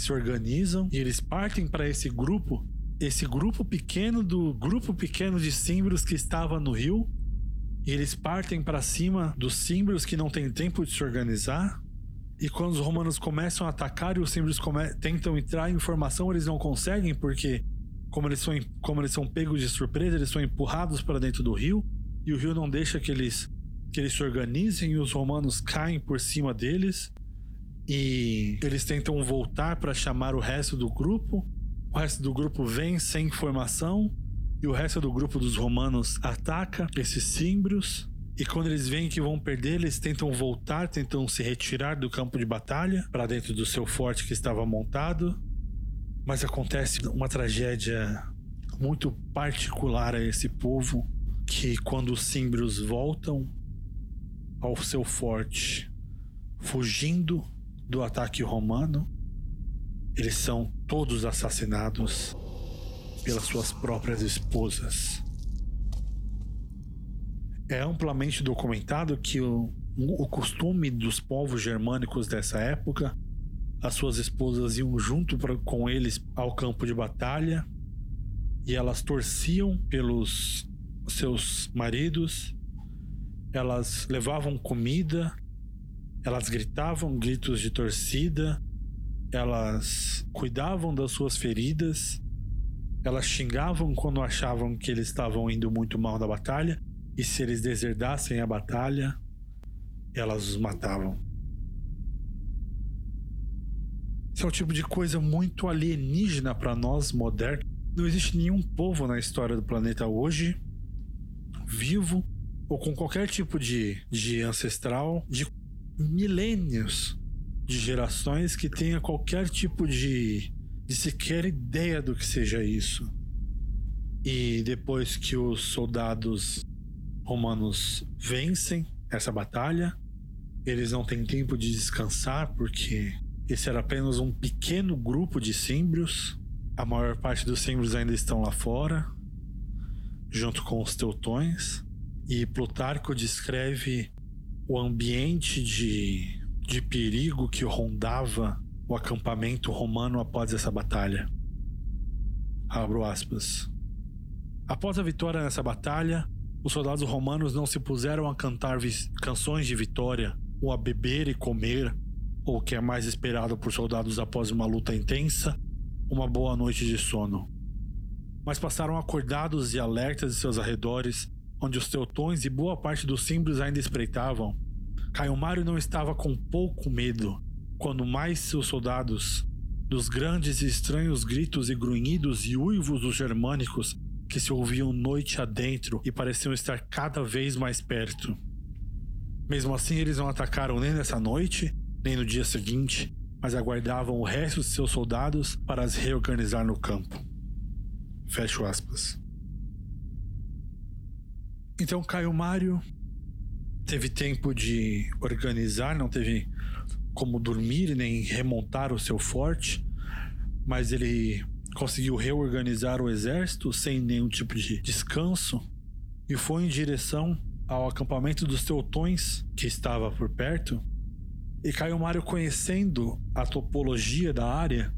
se organizam e eles partem para esse grupo, esse grupo pequeno do grupo pequeno de símbolos que estava no rio. E eles partem para cima dos símbolos que não têm tempo de se organizar. E quando os romanos começam a atacar e os símbolos tentam entrar em formação, eles não conseguem porque como eles, são, como eles são pegos de surpresa, eles são empurrados para dentro do rio e o rio não deixa que eles que eles se organizem e os romanos caem por cima deles e eles tentam voltar para chamar o resto do grupo. O resto do grupo vem sem informação e o resto do grupo dos romanos ataca esses símbrios. E quando eles veem que vão perder, eles tentam voltar, tentam se retirar do campo de batalha para dentro do seu forte que estava montado. Mas acontece uma tragédia muito particular a esse povo, que quando os símbrios voltam, ao seu forte, fugindo do ataque romano, eles são todos assassinados pelas suas próprias esposas. É amplamente documentado que o, o costume dos povos germânicos dessa época, as suas esposas iam junto pra, com eles ao campo de batalha e elas torciam pelos seus maridos elas levavam comida, elas gritavam gritos de torcida, elas cuidavam das suas feridas, elas xingavam quando achavam que eles estavam indo muito mal na batalha, e se eles deserdassem a batalha, elas os matavam. Isso é um tipo de coisa muito alienígena para nós modernos. Não existe nenhum povo na história do planeta hoje vivo ou com qualquer tipo de, de ancestral de milênios de gerações que tenha qualquer tipo de, de sequer ideia do que seja isso. E depois que os soldados romanos vencem essa batalha, eles não têm tempo de descansar porque esse era apenas um pequeno grupo de símbrios. A maior parte dos símbrios ainda estão lá fora, junto com os teutões. E Plutarco descreve o ambiente de, de perigo que rondava o acampamento romano após essa batalha. Abro aspas. Após a vitória nessa batalha, os soldados romanos não se puseram a cantar canções de vitória, ou a beber e comer, ou o que é mais esperado por soldados após uma luta intensa, uma boa noite de sono. Mas passaram acordados e alertas de seus arredores onde os teutões e boa parte dos símbolos ainda espreitavam, Caio Mário não estava com pouco medo quando mais seus soldados dos grandes e estranhos gritos e grunhidos e uivos dos germânicos que se ouviam noite adentro e pareciam estar cada vez mais perto. Mesmo assim, eles não atacaram nem nessa noite, nem no dia seguinte, mas aguardavam o resto de seus soldados para se reorganizar no campo. Fecho aspas. Então Caio Mário teve tempo de organizar, não teve como dormir nem remontar o seu forte, mas ele conseguiu reorganizar o exército sem nenhum tipo de descanso e foi em direção ao acampamento dos teutões que estava por perto. E Caio Mário, conhecendo a topologia da área,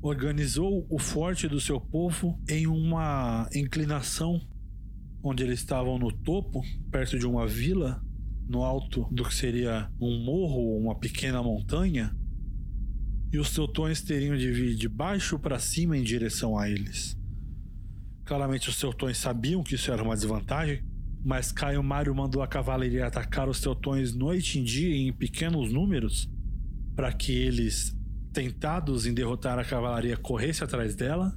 organizou o forte do seu povo em uma inclinação onde eles estavam no topo, perto de uma vila, no alto do que seria um morro ou uma pequena montanha, e os teutões teriam de vir de baixo para cima em direção a eles. Claramente os teutões sabiam que isso era uma desvantagem, mas Caio Mário mandou a cavalaria atacar os teutões noite em dia em pequenos números, para que eles, tentados em derrotar a cavalaria, corressem atrás dela.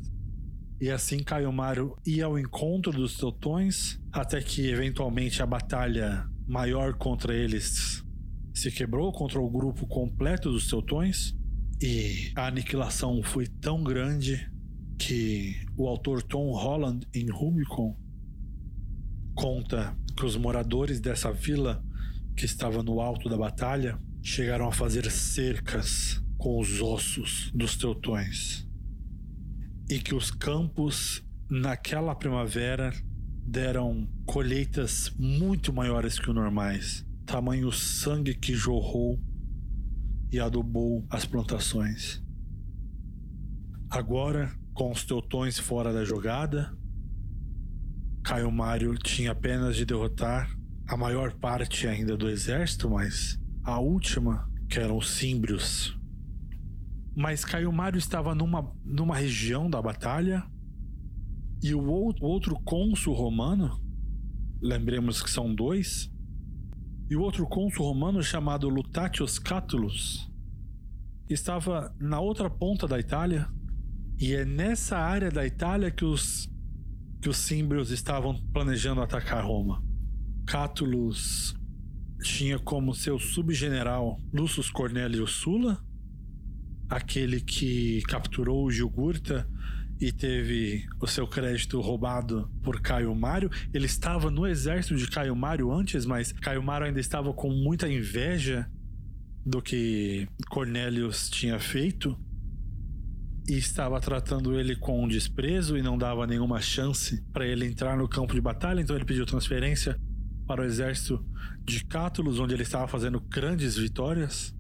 E assim Caio Mário ia ao encontro dos teutões, até que eventualmente a batalha maior contra eles se quebrou contra o grupo completo dos teutões. E a aniquilação foi tão grande que o autor Tom Holland, em Rubicon, conta que os moradores dessa vila, que estava no alto da batalha, chegaram a fazer cercas com os ossos dos teutões. E que os campos, naquela primavera, deram colheitas muito maiores que o normais. Tamanho sangue que jorrou e adubou as plantações. Agora, com os teutões fora da jogada, Caio Mário tinha apenas de derrotar a maior parte ainda do exército, mas a última, que eram os símbrios. Mas Caio Mário estava numa, numa região da batalha e o outro cônsul romano, lembremos que são dois, e o outro cônsul romano chamado Lutatius Catulus estava na outra ponta da Itália. E é nessa área da Itália que os que os símbrios estavam planejando atacar Roma. Catulus tinha como seu subgeneral Lucius Cornelius Sulla, aquele que capturou o Jugurta e teve o seu crédito roubado por Caio Mário. Ele estava no exército de Caio Mário antes, mas Caio Mário ainda estava com muita inveja do que Cornélios tinha feito e estava tratando ele com desprezo e não dava nenhuma chance para ele entrar no campo de batalha, então ele pediu transferência para o exército de Cátulos, onde ele estava fazendo grandes vitórias.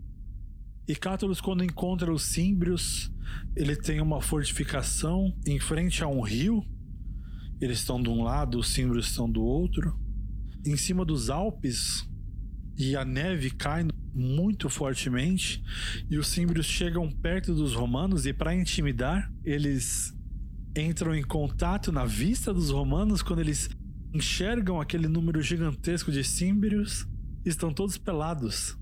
E Cátulos, quando encontra os símbrios, ele tem uma fortificação em frente a um rio. Eles estão de um lado, os símbrios estão do outro. Em cima dos Alpes, e a neve cai muito fortemente. E os símbrios chegam perto dos romanos, e para intimidar, eles entram em contato na vista dos romanos quando eles enxergam aquele número gigantesco de símbrios. Estão todos pelados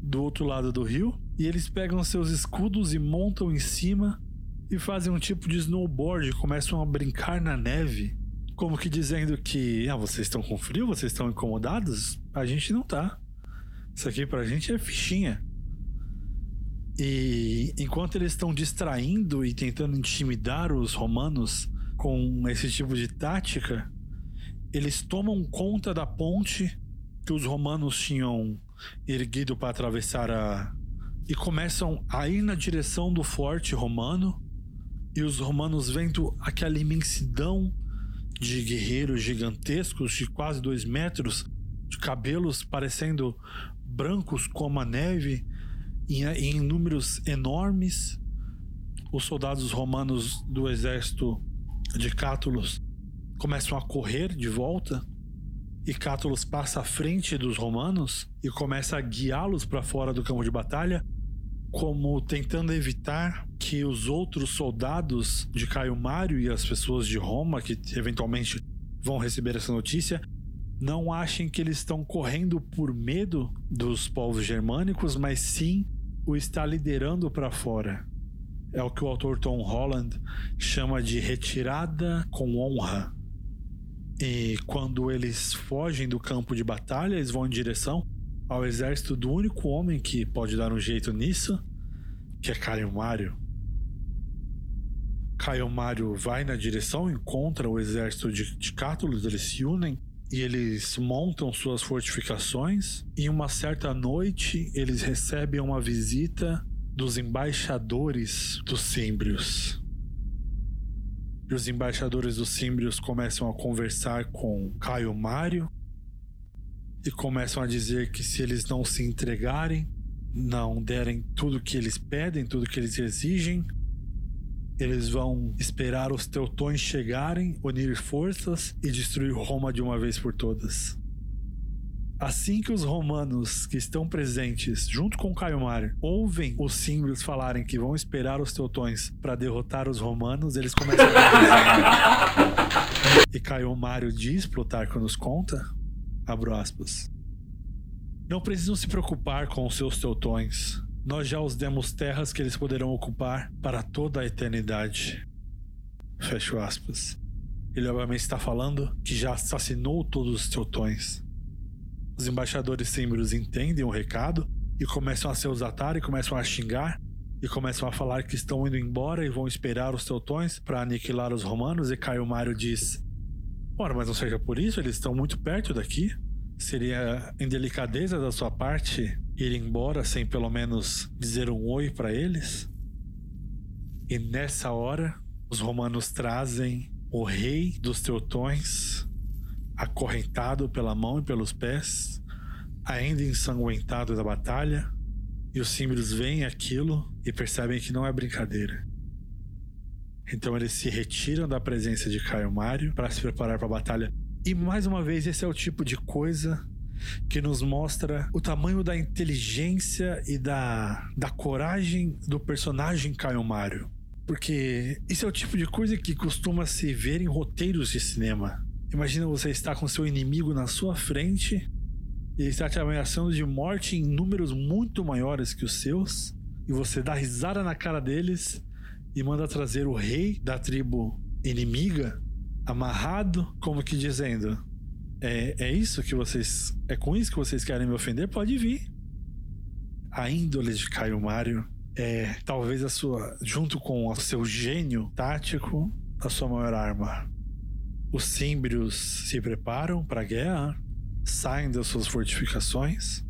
do outro lado do rio e eles pegam seus escudos e montam em cima e fazem um tipo de snowboard, começam a brincar na neve, como que dizendo que, ah, vocês estão com frio, vocês estão incomodados? A gente não tá. Isso aqui pra gente é fichinha. E enquanto eles estão distraindo e tentando intimidar os romanos com esse tipo de tática, eles tomam conta da ponte que os romanos tinham erguido para atravessar a. e começam a ir na direção do forte romano. E os romanos vendo aquela imensidão de guerreiros gigantescos de quase dois metros, de cabelos parecendo brancos como a neve, em, em números enormes. Os soldados romanos do exército de Cátulos começam a correr de volta e Cátulos passa à frente dos romanos e começa a guiá-los para fora do campo de batalha, como tentando evitar que os outros soldados de Caio Mário e as pessoas de Roma que eventualmente vão receber essa notícia não achem que eles estão correndo por medo dos povos germânicos, mas sim o está liderando para fora. é o que o autor Tom Holland chama de retirada com honra. E quando eles fogem do campo de batalha, eles vão em direção ao exército do único homem que pode dar um jeito nisso, que é Caio Mário. Caio Mário vai na direção, encontra o exército de, de Cátulos, eles se unem e eles montam suas fortificações. E uma certa noite eles recebem uma visita dos embaixadores dos Símbrios. E os embaixadores dos Símbrios começam a conversar com Caio Mário e começam a dizer que se eles não se entregarem, não derem tudo que eles pedem, tudo que eles exigem, eles vão esperar os teutões chegarem, unir forças e destruir Roma de uma vez por todas. Assim que os romanos que estão presentes, junto com Caio Mário, ouvem os símbolos falarem que vão esperar os teutões para derrotar os romanos, eles começam a E Caio Mário diz, Plutarco nos conta, abro aspas, não precisam se preocupar com os seus teutões. Nós já os demos terras que eles poderão ocupar para toda a eternidade. Fecho aspas. Ele obviamente está falando que já assassinou todos os teutões. Os embaixadores símbolos entendem o recado e começam a se usatar e começam a xingar e começam a falar que estão indo embora e vão esperar os teutões para aniquilar os romanos. E Caio Mário diz: Ora, mas não seja por isso, eles estão muito perto daqui. Seria indelicadeza da sua parte ir embora sem pelo menos dizer um oi para eles? E nessa hora, os romanos trazem o rei dos teutões, acorrentado pela mão e pelos pés, ainda ensanguentado da batalha, e os símbolos veem aquilo e percebem que não é brincadeira. Então eles se retiram da presença de Caio Mário para se preparar para a batalha e mais uma vez, esse é o tipo de coisa que nos mostra o tamanho da inteligência e da, da coragem do personagem Caio Mário. Porque isso é o tipo de coisa que costuma se ver em roteiros de cinema. Imagina você estar com seu inimigo na sua frente e ele está te ameaçando de morte em números muito maiores que os seus, e você dá risada na cara deles e manda trazer o rei da tribo inimiga amarrado, como que dizendo: é, é isso que vocês. É com isso que vocês querem me ofender? Pode vir. A índole de Caio Mário é talvez a sua, junto com o seu gênio tático, a sua maior arma. Os símbrios se preparam para a guerra, saem das suas fortificações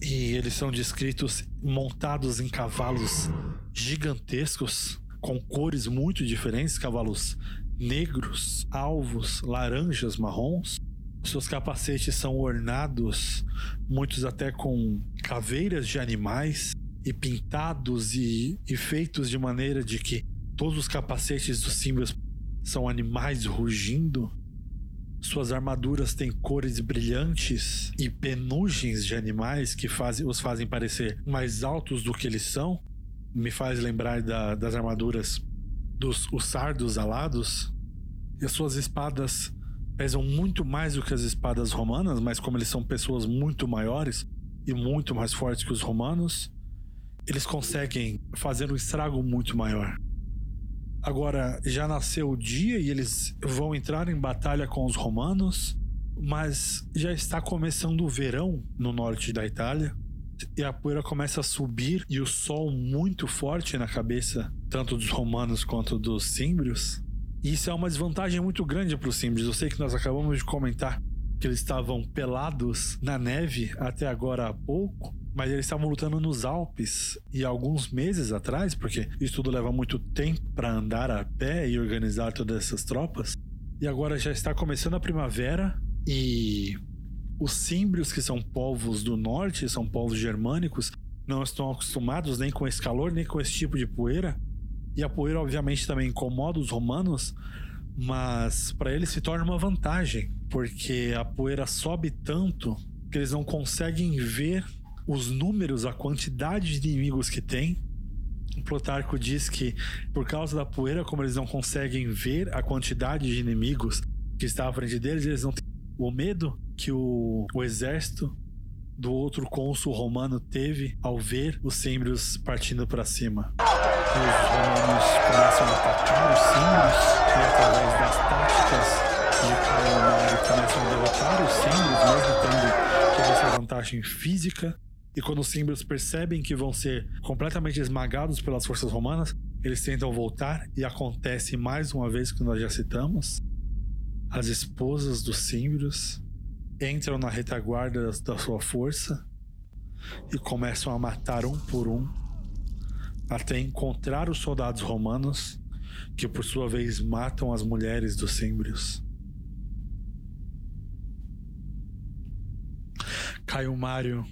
e eles são descritos montados em cavalos gigantescos com cores muito diferentes, cavalos negros, alvos, laranjas, marrons. Seus capacetes são ornados, muitos até com caveiras de animais e pintados e, e feitos de maneira de que todos os capacetes dos símbolos são animais rugindo. Suas armaduras têm cores brilhantes e penugens de animais que os fazem parecer mais altos do que eles são. Me faz lembrar da, das armaduras dos os sardos alados. E as suas espadas pesam muito mais do que as espadas romanas, mas como eles são pessoas muito maiores e muito mais fortes que os romanos, eles conseguem fazer um estrago muito maior. Agora já nasceu o dia e eles vão entrar em batalha com os romanos, mas já está começando o verão no norte da Itália e a poeira começa a subir e o sol muito forte na cabeça, tanto dos romanos quanto dos símbrios. E isso é uma desvantagem muito grande para os símbrios. Eu sei que nós acabamos de comentar que eles estavam pelados na neve até agora há pouco, mas eles estavam lutando nos Alpes e alguns meses atrás, porque isso tudo leva muito tempo para andar a pé e organizar todas essas tropas. E agora já está começando a primavera e os símbrios, que são povos do norte, são povos germânicos, não estão acostumados nem com esse calor, nem com esse tipo de poeira. E a poeira, obviamente, também incomoda os romanos, mas para eles se torna uma vantagem, porque a poeira sobe tanto que eles não conseguem ver os números, a quantidade de inimigos que tem. O Plutarco diz que, por causa da poeira, como eles não conseguem ver a quantidade de inimigos que está à frente deles, eles não têm o medo que o, o exército do outro cônsul romano teve ao ver os símbrios partindo para cima. os romanos começam a atacar os símbolos e através das táticas de Caio Mário começam a derrotar os símbolos, mesmo tendo toda essa vantagem física. E quando os símbolos percebem que vão ser completamente esmagados pelas forças romanas, eles tentam voltar e acontece mais uma vez que nós já citamos. As esposas dos símbolos entram na retaguarda da sua força e começam a matar um por um até encontrar os soldados romanos, que por sua vez matam as mulheres dos símbrios. Caio Mário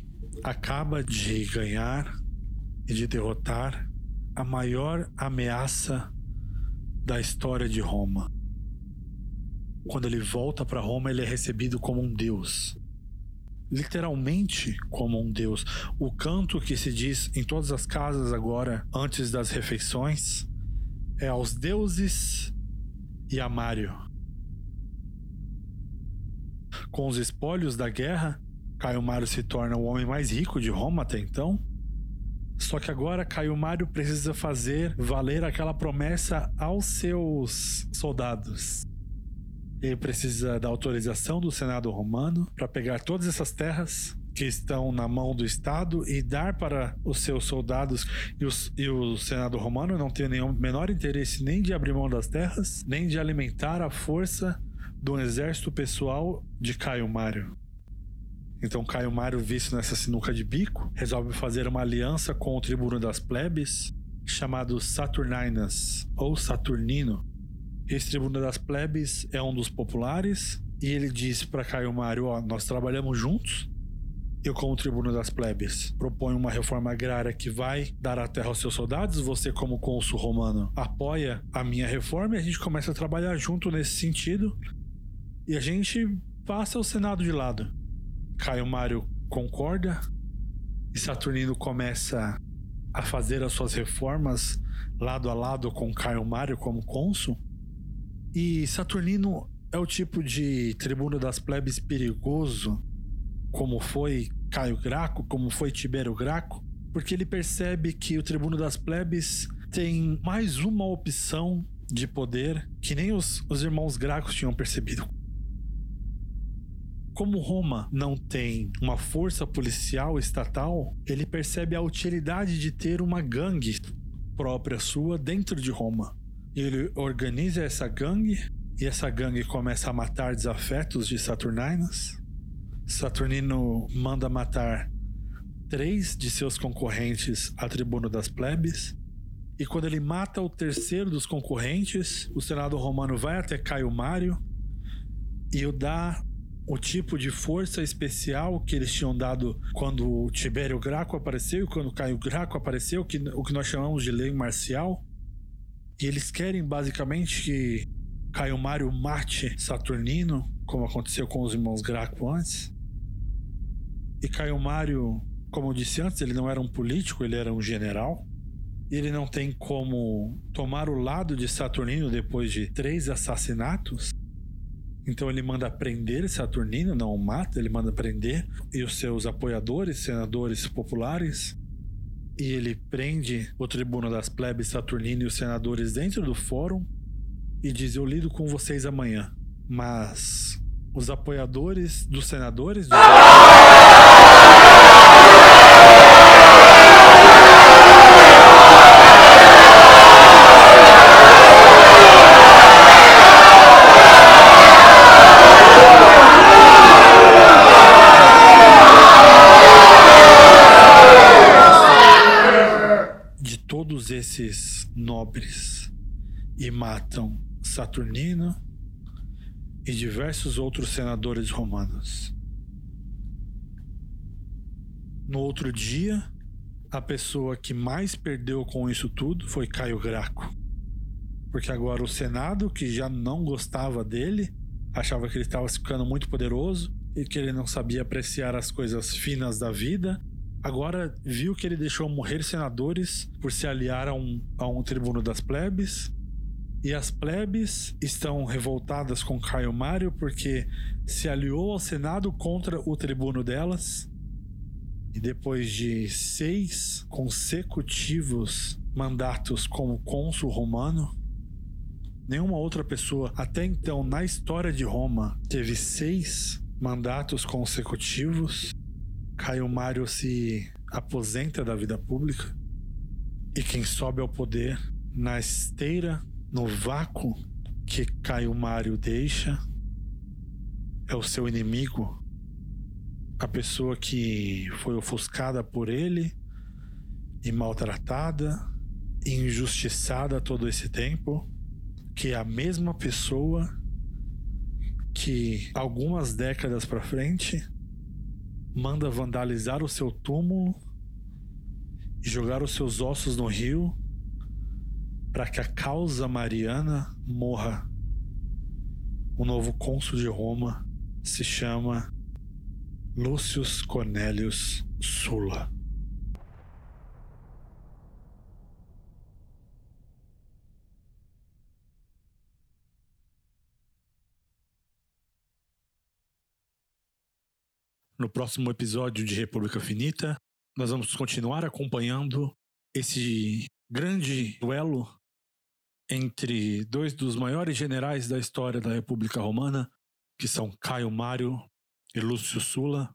acaba de ganhar e de derrotar a maior ameaça da história de Roma. Quando ele volta para Roma, ele é recebido como um deus literalmente como um deus. O canto que se diz em todas as casas agora, antes das refeições, é aos deuses e a Mário. Com os espólios da guerra, Caio Mário se torna o homem mais rico de Roma até então. Só que agora Caio Mário precisa fazer valer aquela promessa aos seus soldados. Ele precisa da autorização do Senado romano para pegar todas essas terras que estão na mão do Estado e dar para os seus soldados e, os, e o Senado romano não tem nenhum menor interesse nem de abrir mão das terras, nem de alimentar a força do exército pessoal de Caio Mário. Então Caio Mário, visto nessa sinuca de bico, resolve fazer uma aliança com o tribuno das plebes, chamado Saturninas, ou Saturnino, esse tribuno das plebes é um dos populares e ele disse para Caio Mário: Ó, nós trabalhamos juntos. Eu, como tribuno das plebes, proponho uma reforma agrária que vai dar a terra aos seus soldados. Você, como cônsul romano, apoia a minha reforma e a gente começa a trabalhar junto nesse sentido. E a gente passa o Senado de lado. Caio Mário concorda e Saturnino começa a fazer as suas reformas lado a lado com Caio Mário como cônsul. E Saturnino é o tipo de tribuno das plebes perigoso, como foi Caio Graco, como foi Tibério Graco, porque ele percebe que o tribuno das plebes tem mais uma opção de poder que nem os, os irmãos Gracos tinham percebido. Como Roma não tem uma força policial estatal, ele percebe a utilidade de ter uma gangue própria sua dentro de Roma. Ele organiza essa gangue e essa gangue começa a matar desafetos de Saturninas. Saturnino manda matar três de seus concorrentes a tribuno das plebes. E quando ele mata o terceiro dos concorrentes, o Senado romano vai até Caio Mário e o dá o tipo de força especial que eles tinham dado quando o Tibério Graco apareceu e quando Caio Graco apareceu, que, o que nós chamamos de lei marcial. E eles querem basicamente que Caio Mário mate Saturnino, como aconteceu com os irmãos Graco antes. E Caio Mário, como eu disse antes, ele não era um político, ele era um general. E ele não tem como tomar o lado de Saturnino depois de três assassinatos. Então ele manda prender Saturnino, não o mata, ele manda prender. E os seus apoiadores, senadores populares, e ele prende o tribuno das plebes Saturnino e os senadores dentro do fórum e diz: Eu lido com vocês amanhã. Mas os apoiadores dos senadores. esses nobres e matam Saturnino e diversos outros senadores romanos. No outro dia, a pessoa que mais perdeu com isso tudo foi Caio Graco. Porque agora o Senado, que já não gostava dele, achava que ele estava ficando muito poderoso e que ele não sabia apreciar as coisas finas da vida, agora viu que ele deixou morrer senadores por se aliar a um, a um tribuno das plebes. E as plebes estão revoltadas com Caio Mário porque se aliou ao Senado contra o tribuno delas. E depois de seis consecutivos mandatos como cônsul romano. Nenhuma outra pessoa até então na história de Roma teve seis mandatos consecutivos. Caio Mário se aposenta da vida pública e quem sobe ao poder na esteira, no vácuo que Caio Mário deixa, é o seu inimigo, a pessoa que foi ofuscada por ele e maltratada e injustiçada todo esse tempo, que é a mesma pessoa que algumas décadas para frente manda vandalizar o seu túmulo e jogar os seus ossos no rio para que a causa mariana morra. O novo cônsul de Roma se chama Lúcius Cornelius Sulla. No próximo episódio de República Finita, nós vamos continuar acompanhando esse grande duelo entre dois dos maiores generais da história da República Romana, que são Caio Mário e Lúcio Sulla.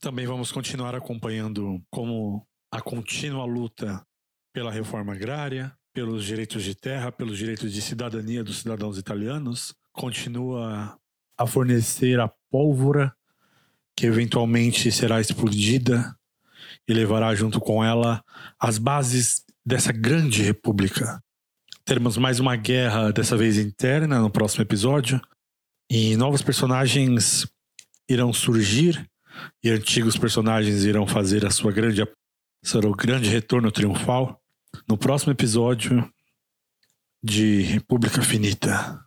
Também vamos continuar acompanhando como a contínua luta pela reforma agrária, pelos direitos de terra, pelos direitos de cidadania dos cidadãos italianos, continua a fornecer a pólvora que eventualmente será explodida e levará junto com ela as bases dessa grande república. Teremos mais uma guerra, dessa vez interna, no próximo episódio, e novos personagens irão surgir e antigos personagens irão fazer a sua grande o grande retorno triunfal no próximo episódio de República Finita.